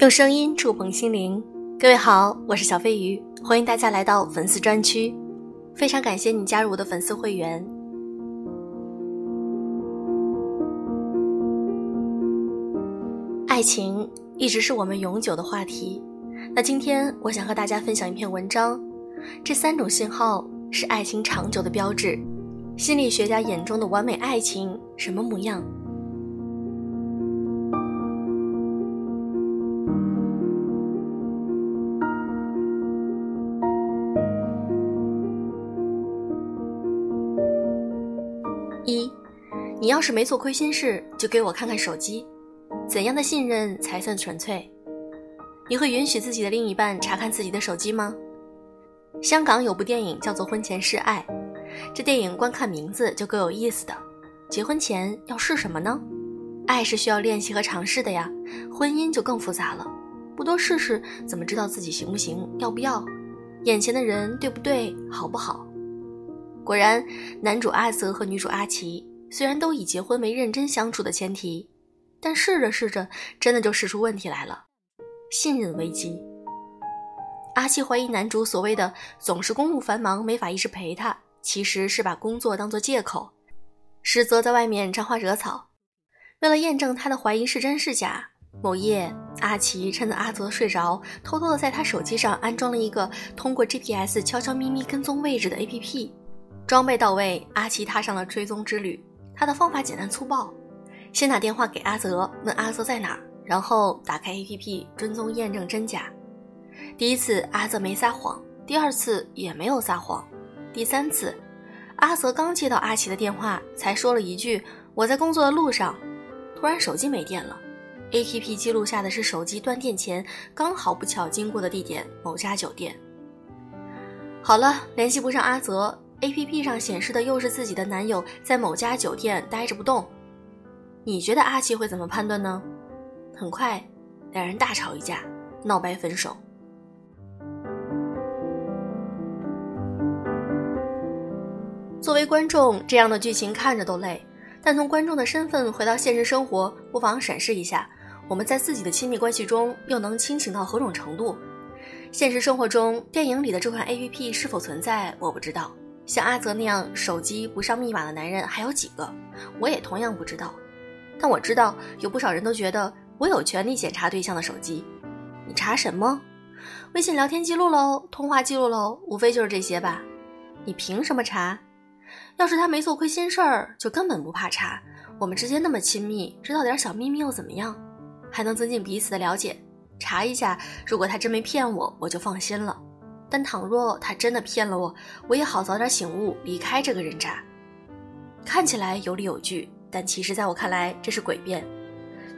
用声音触碰心灵，各位好，我是小飞鱼，欢迎大家来到粉丝专区，非常感谢你加入我的粉丝会员。爱情一直是我们永久的话题，那今天我想和大家分享一篇文章，这三种信号是爱情长久的标志，心理学家眼中的完美爱情什么模样？你要是没做亏心事，就给我看看手机。怎样的信任才算纯粹？你会允许自己的另一半查看自己的手机吗？香港有部电影叫做《婚前试爱》，这电影光看名字就够有意思的。结婚前要试什么呢？爱是需要练习和尝试的呀，婚姻就更复杂了。不多试试，怎么知道自己行不行，要不要？眼前的人对不对，好不好？果然，男主阿泽和女主阿奇虽然都以结婚为认真相处的前提，但试着试着，真的就试出问题来了，信任危机。阿奇怀疑男主所谓的总是公务繁忙，没法一直陪她，其实是把工作当做借口，实则在外面沾花惹草。为了验证他的怀疑是真是假，某夜，阿奇趁着阿泽睡着，偷偷的在他手机上安装了一个通过 GPS 悄悄咪咪跟踪位置的 APP。装备到位，阿奇踏上了追踪之旅。他的方法简单粗暴：先打电话给阿泽，问阿泽在哪儿，然后打开 APP 追踪验证真假。第一次阿泽没撒谎，第二次也没有撒谎，第三次，阿泽刚接到阿奇的电话，才说了一句：“我在工作的路上。”突然手机没电了，APP 记录下的是手机断电前刚好不巧经过的地点某家酒店。好了，联系不上阿泽。A P P 上显示的又是自己的男友在某家酒店待着不动，你觉得阿奇会怎么判断呢？很快，两人大吵一架，闹掰分手。作为观众，这样的剧情看着都累，但从观众的身份回到现实生活，不妨审视一下，我们在自己的亲密关系中又能清醒到何种程度？现实生活中，电影里的这款 A P P 是否存在，我不知道。像阿泽那样手机不上密码的男人还有几个？我也同样不知道。但我知道有不少人都觉得我有权利检查对象的手机。你查什么？微信聊天记录喽，通话记录喽，无非就是这些吧？你凭什么查？要是他没做亏心事儿，就根本不怕查。我们之间那么亲密，知道点小秘密又怎么样？还能增进彼此的了解。查一下，如果他真没骗我，我就放心了。但倘若他真的骗了我，我也好早点醒悟，离开这个人渣。看起来有理有据，但其实在我看来这是诡辩。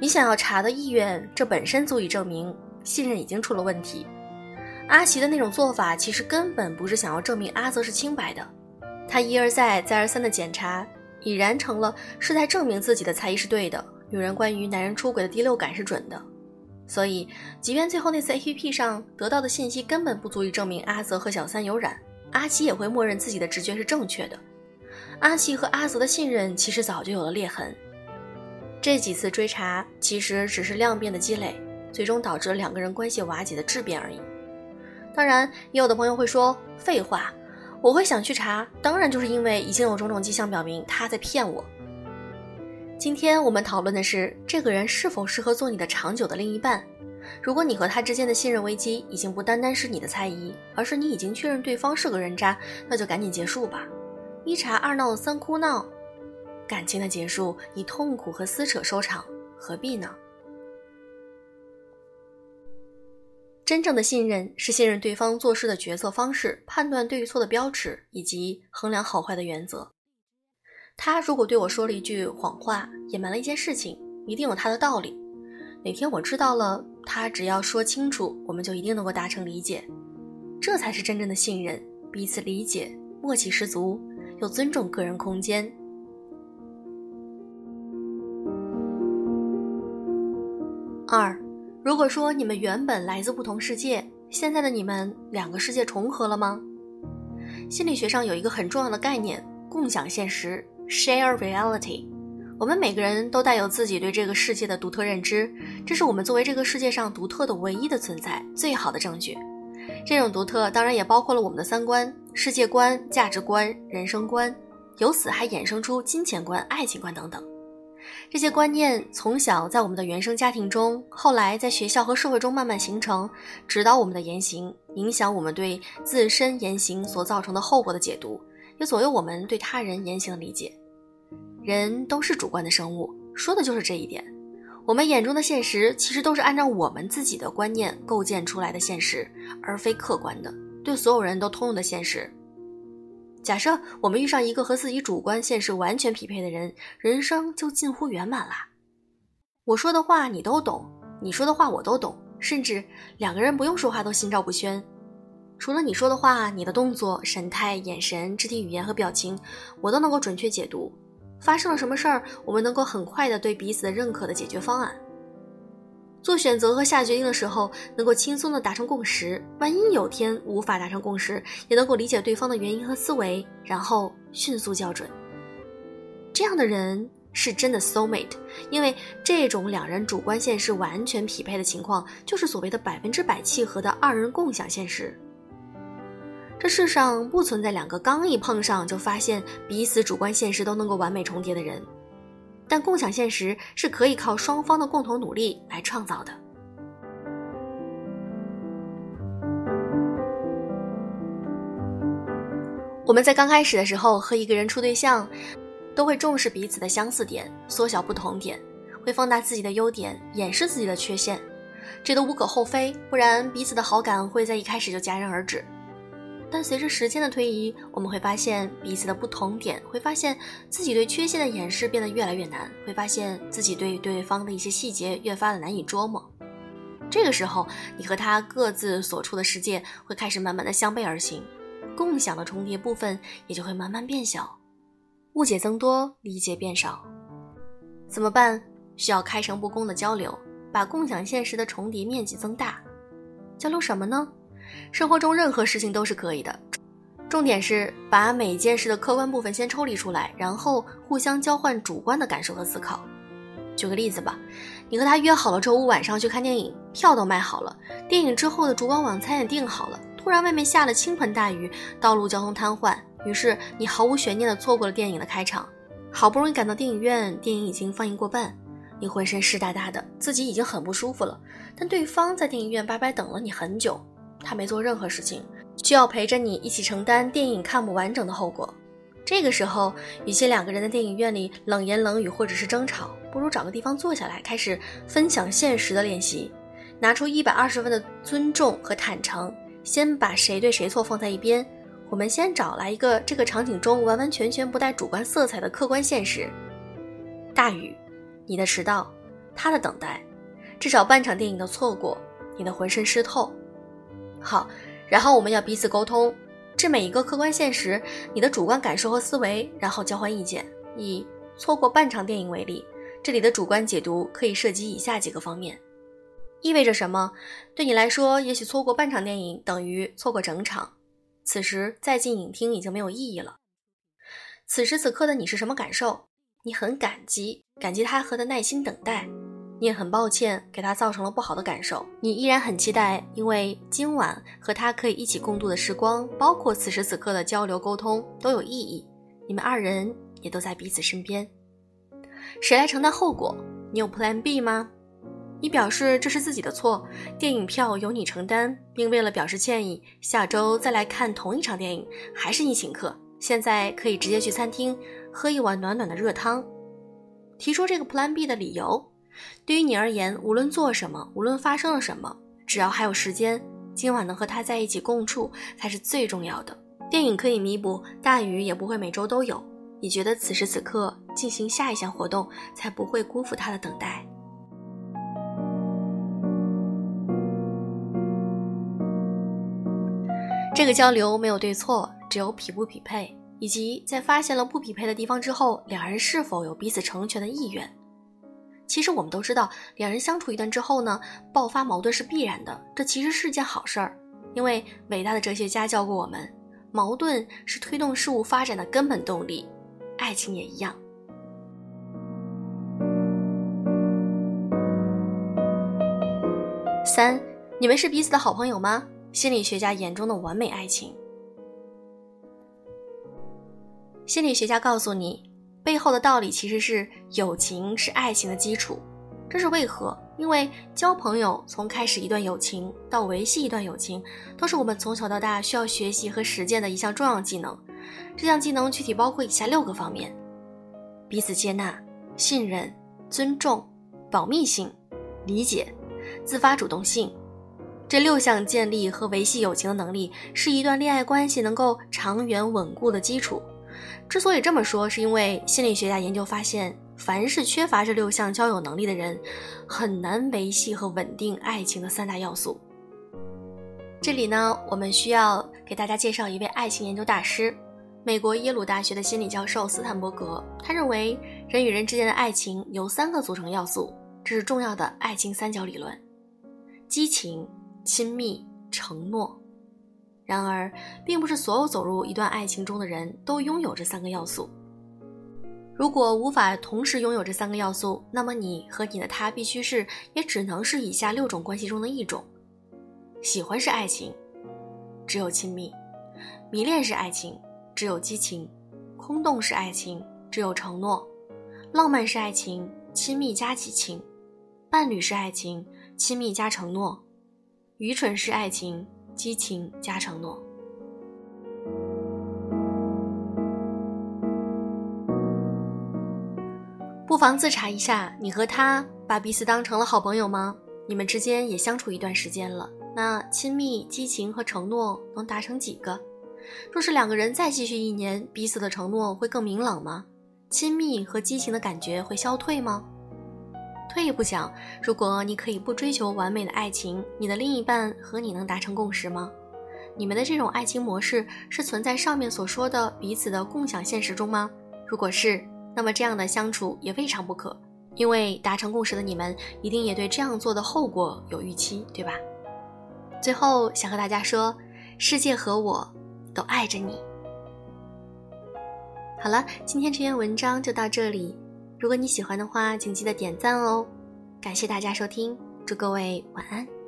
你想要查的意愿，这本身足以证明信任已经出了问题。阿奇的那种做法，其实根本不是想要证明阿泽是清白的。他一而再、再而三的检查，已然成了是在证明自己的猜疑是对的。女人关于男人出轨的第六感是准的。所以，即便最后那次 A P P 上得到的信息根本不足以证明阿泽和小三有染，阿奇也会默认自己的直觉是正确的。阿奇和阿泽的信任其实早就有了裂痕。这几次追查其实只是量变的积累，最终导致了两个人关系瓦解的质变而已。当然，也有的朋友会说废话，我会想去查，当然就是因为已经有种种迹象表明他在骗我。今天我们讨论的是这个人是否适合做你的长久的另一半。如果你和他之间的信任危机已经不单单是你的猜疑，而是你已经确认对方是个人渣，那就赶紧结束吧。一查二闹三哭闹，感情的结束以痛苦和撕扯收场，何必呢？真正的信任是信任对方做事的决策方式、判断对与错的标尺以及衡量好坏的原则。他如果对我说了一句谎话，隐瞒了一件事情，一定有他的道理。哪天我知道了，他只要说清楚，我们就一定能够达成理解。这才是真正的信任，彼此理解，默契十足，又尊重个人空间。二，如果说你们原本来自不同世界，现在的你们两个世界重合了吗？心理学上有一个很重要的概念：共享现实。Share reality，我们每个人都带有自己对这个世界的独特认知，这是我们作为这个世界上独特的唯一的存在最好的证据。这种独特当然也包括了我们的三观、世界观、价值观、人生观，由此还衍生出金钱观、爱情观等等。这些观念从小在我们的原生家庭中，后来在学校和社会中慢慢形成，指导我们的言行，影响我们对自身言行所造成的后果的解读，也左右我们对他人言行的理解。人都是主观的生物，说的就是这一点。我们眼中的现实，其实都是按照我们自己的观念构建出来的现实，而非客观的、对所有人都通用的现实。假设我们遇上一个和自己主观现实完全匹配的人，人生就近乎圆满啦。我说的话你都懂，你说的话我都懂，甚至两个人不用说话都心照不宣。除了你说的话，你的动作、神态、眼神、肢体语言和表情，我都能够准确解读。发生了什么事儿，我们能够很快的对彼此的认可的解决方案。做选择和下决定的时候，能够轻松的达成共识。万一有天无法达成共识，也能够理解对方的原因和思维，然后迅速校准。这样的人是真的 soul mate，因为这种两人主观现实完全匹配的情况，就是所谓的百分之百契合的二人共享现实。这世上不存在两个刚一碰上就发现彼此主观现实都能够完美重叠的人，但共享现实是可以靠双方的共同努力来创造的。我们在刚开始的时候和一个人处对象，都会重视彼此的相似点，缩小不同点，会放大自己的优点，掩饰自己的缺陷，这都无可厚非，不然彼此的好感会在一开始就戛然而止。但随着时间的推移，我们会发现彼此的不同点，会发现自己对缺陷的掩饰变得越来越难，会发现自己对对方的一些细节越发的难以捉摸。这个时候，你和他各自所处的世界会开始慢慢的相背而行，共享的重叠部分也就会慢慢变小，误解增多，理解变少。怎么办？需要开诚布公的交流，把共享现实的重叠面积增大。交流什么呢？生活中任何事情都是可以的，重点是把每件事的客观部分先抽离出来，然后互相交换主观的感受和思考。举个例子吧，你和他约好了周五晚上去看电影，票都买好了，电影之后的烛光晚餐也订好了。突然外面下了倾盆大雨，道路交通瘫痪，于是你毫无悬念地错过了电影的开场。好不容易赶到电影院，电影已经放映过半，你浑身湿哒哒的，自己已经很不舒服了，但对方在电影院白白等了你很久。他没做任何事情，需要陪着你一起承担电影看不完整的后果。这个时候，与其两个人在电影院里冷言冷语或者是争吵，不如找个地方坐下来，开始分享现实的练习，拿出一百二十分的尊重和坦诚，先把谁对谁错放在一边。我们先找来一个这个场景中完完全全不带主观色彩的客观现实：大雨，你的迟到，他的等待，至少半场电影的错过，你的浑身湿透。好，然后我们要彼此沟通，这每一个客观现实，你的主观感受和思维，然后交换意见。以错过半场电影为例，这里的主观解读可以涉及以下几个方面：意味着什么？对你来说，也许错过半场电影等于错过整场，此时再进影厅已经没有意义了。此时此刻的你是什么感受？你很感激，感激他和的耐心等待。你也很抱歉给他造成了不好的感受，你依然很期待，因为今晚和他可以一起共度的时光，包括此时此刻的交流沟通都有意义。你们二人也都在彼此身边，谁来承担后果？你有 Plan B 吗？你表示这是自己的错，电影票由你承担，并为了表示歉意，下周再来看同一场电影，还是你请客。现在可以直接去餐厅喝一碗暖暖的热汤。提出这个 Plan B 的理由。对于你而言，无论做什么，无论发生了什么，只要还有时间，今晚能和他在一起共处才是最重要的。电影可以弥补，大雨也不会每周都有。你觉得此时此刻进行下一项活动，才不会辜负他的等待。这个交流没有对错，只有匹不匹配，以及在发现了不匹配的地方之后，两人是否有彼此成全的意愿。其实我们都知道两人相处一段之后呢爆发矛盾是必然的这其实是件好事儿。因为伟大的哲学家教过我们矛盾是推动事物发展的根本动力爱情也一样。三你们是彼此的好朋友吗？心理学家眼中的完美爱情。心理学家告诉你背后的道理其实是友情是爱情的基础。这是为何？因为交朋友从开始一段友情到维系一段友情，都是我们从小到大需要学习和实践的一项重要技能。这项技能具体包括以下六个方面：彼此接纳、信任、尊重、保密性、理解、自发主动性。这六项建立和维系友情的能力，是一段恋爱关系能够长远稳固的基础。之所以这么说，是因为心理学家研究发现，凡是缺乏这六项交友能力的人，很难维系和稳定爱情的三大要素。这里呢，我们需要给大家介绍一位爱情研究大师。美国耶鲁大学的心理教授斯坦伯格，他认为人与人之间的爱情由三个组成要素，这是重要的爱情三角理论：激情、亲密、承诺。然而，并不是所有走入一段爱情中的人都拥有这三个要素。如果无法同时拥有这三个要素，那么你和你的他必须是，也只能是以下六种关系中的一种：喜欢是爱情，只有亲密；迷恋是爱情。只有激情，空洞是爱情；只有承诺，浪漫是爱情，亲密加激情；伴侣是爱情，亲密加承诺；愚蠢是爱情，激情加承诺。不妨自查一下，你和他把彼此当成了好朋友吗？你们之间也相处一段时间了，那亲密、激情和承诺能达成几个？若是两个人再继续一年，彼此的承诺会更明朗吗？亲密和激情的感觉会消退吗？退一步讲，如果你可以不追求完美的爱情，你的另一半和你能达成共识吗？你们的这种爱情模式是存在上面所说的彼此的共享现实中吗？如果是，那么这样的相处也未尝不可，因为达成共识的你们一定也对这样做的后果有预期，对吧？最后想和大家说，世界和我。都爱着你。好了，今天这篇文章就到这里。如果你喜欢的话，请记得点赞哦。感谢大家收听，祝各位晚安。